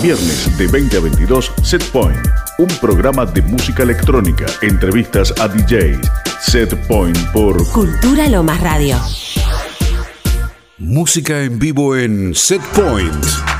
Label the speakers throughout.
Speaker 1: Viernes de 20 a 22, Set Point. Un programa de música electrónica, entrevistas a DJs. Set Point por
Speaker 2: Cultura Lomas Radio.
Speaker 3: Música en vivo en Set Point.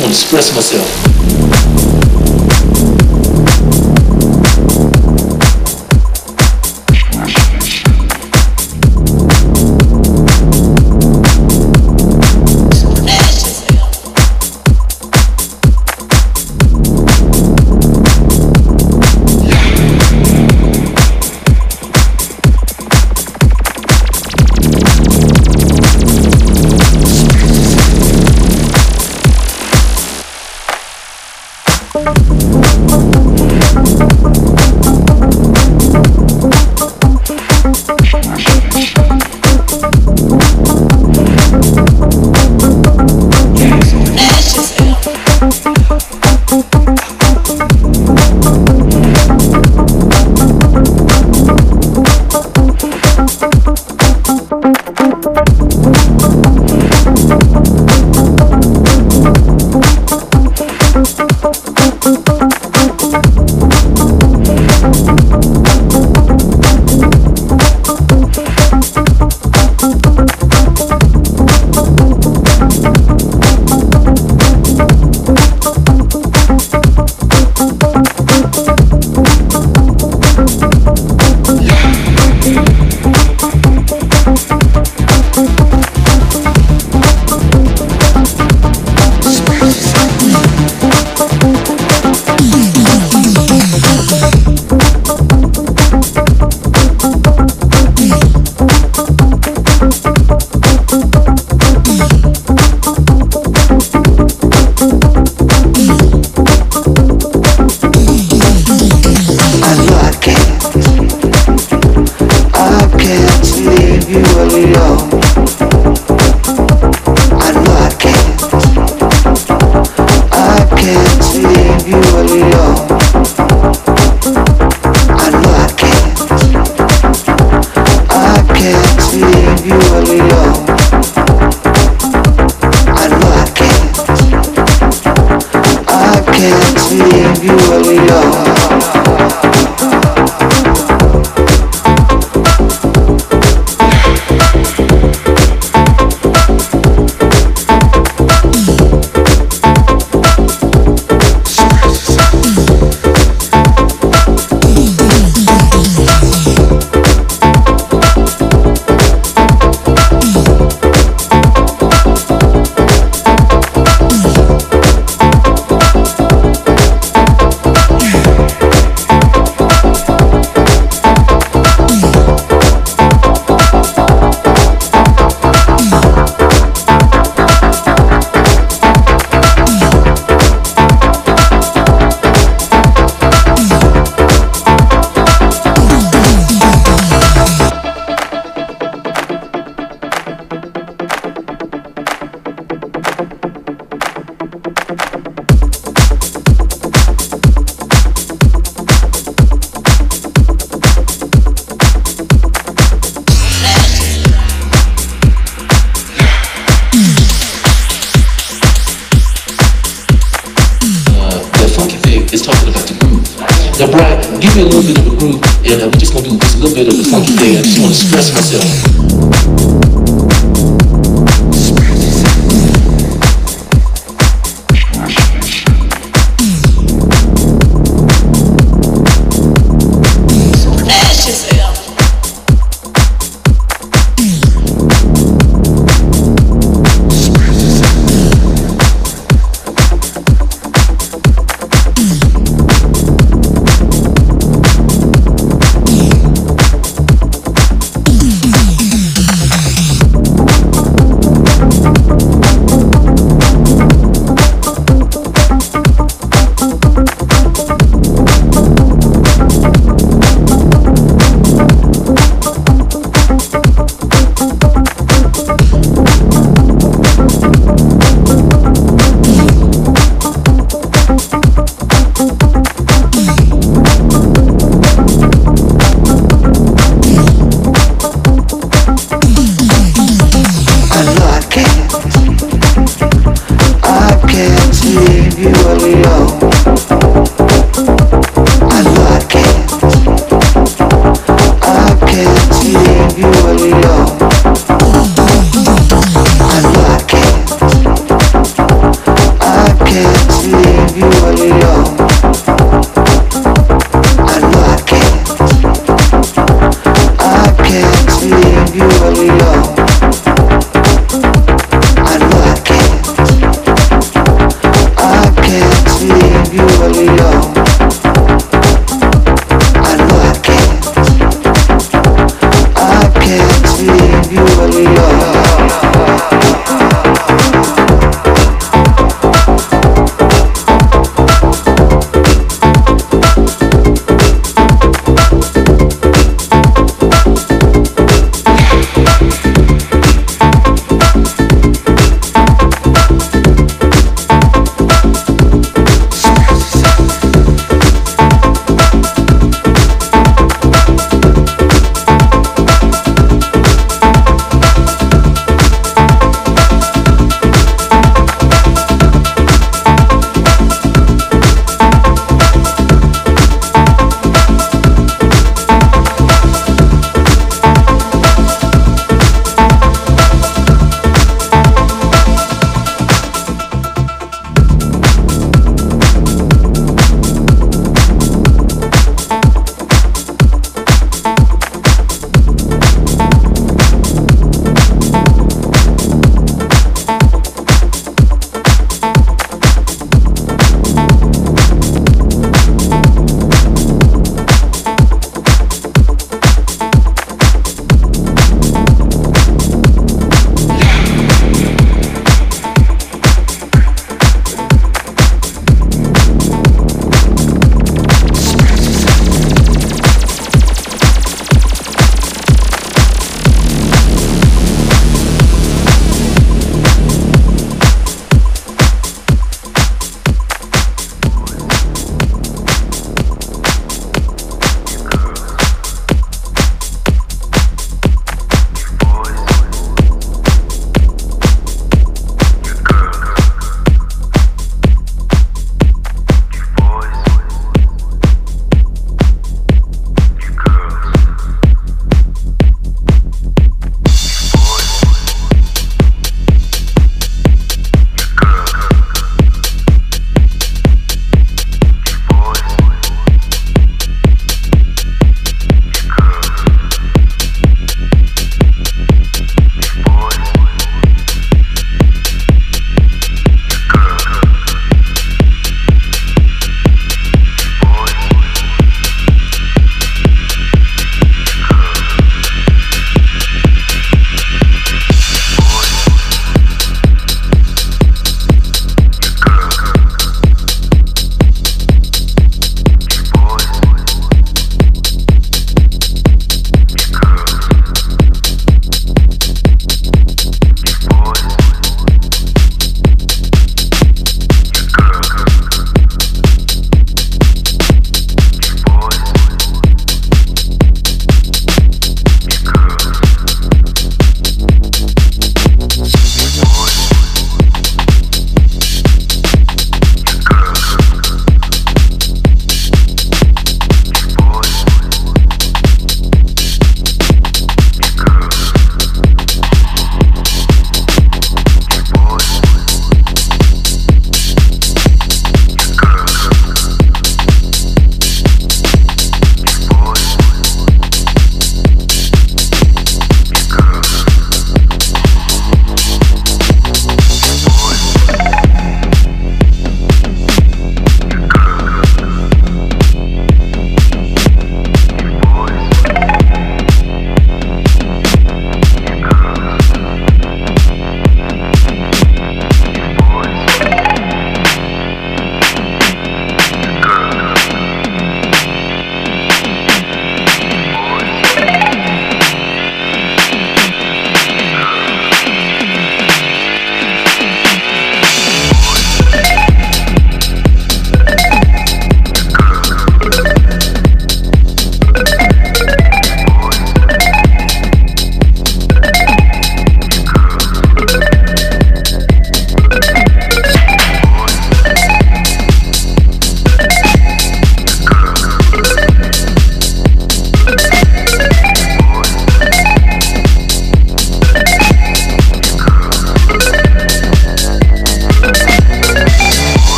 Speaker 2: Want to express myself.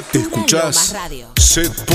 Speaker 3: Escuchás. Set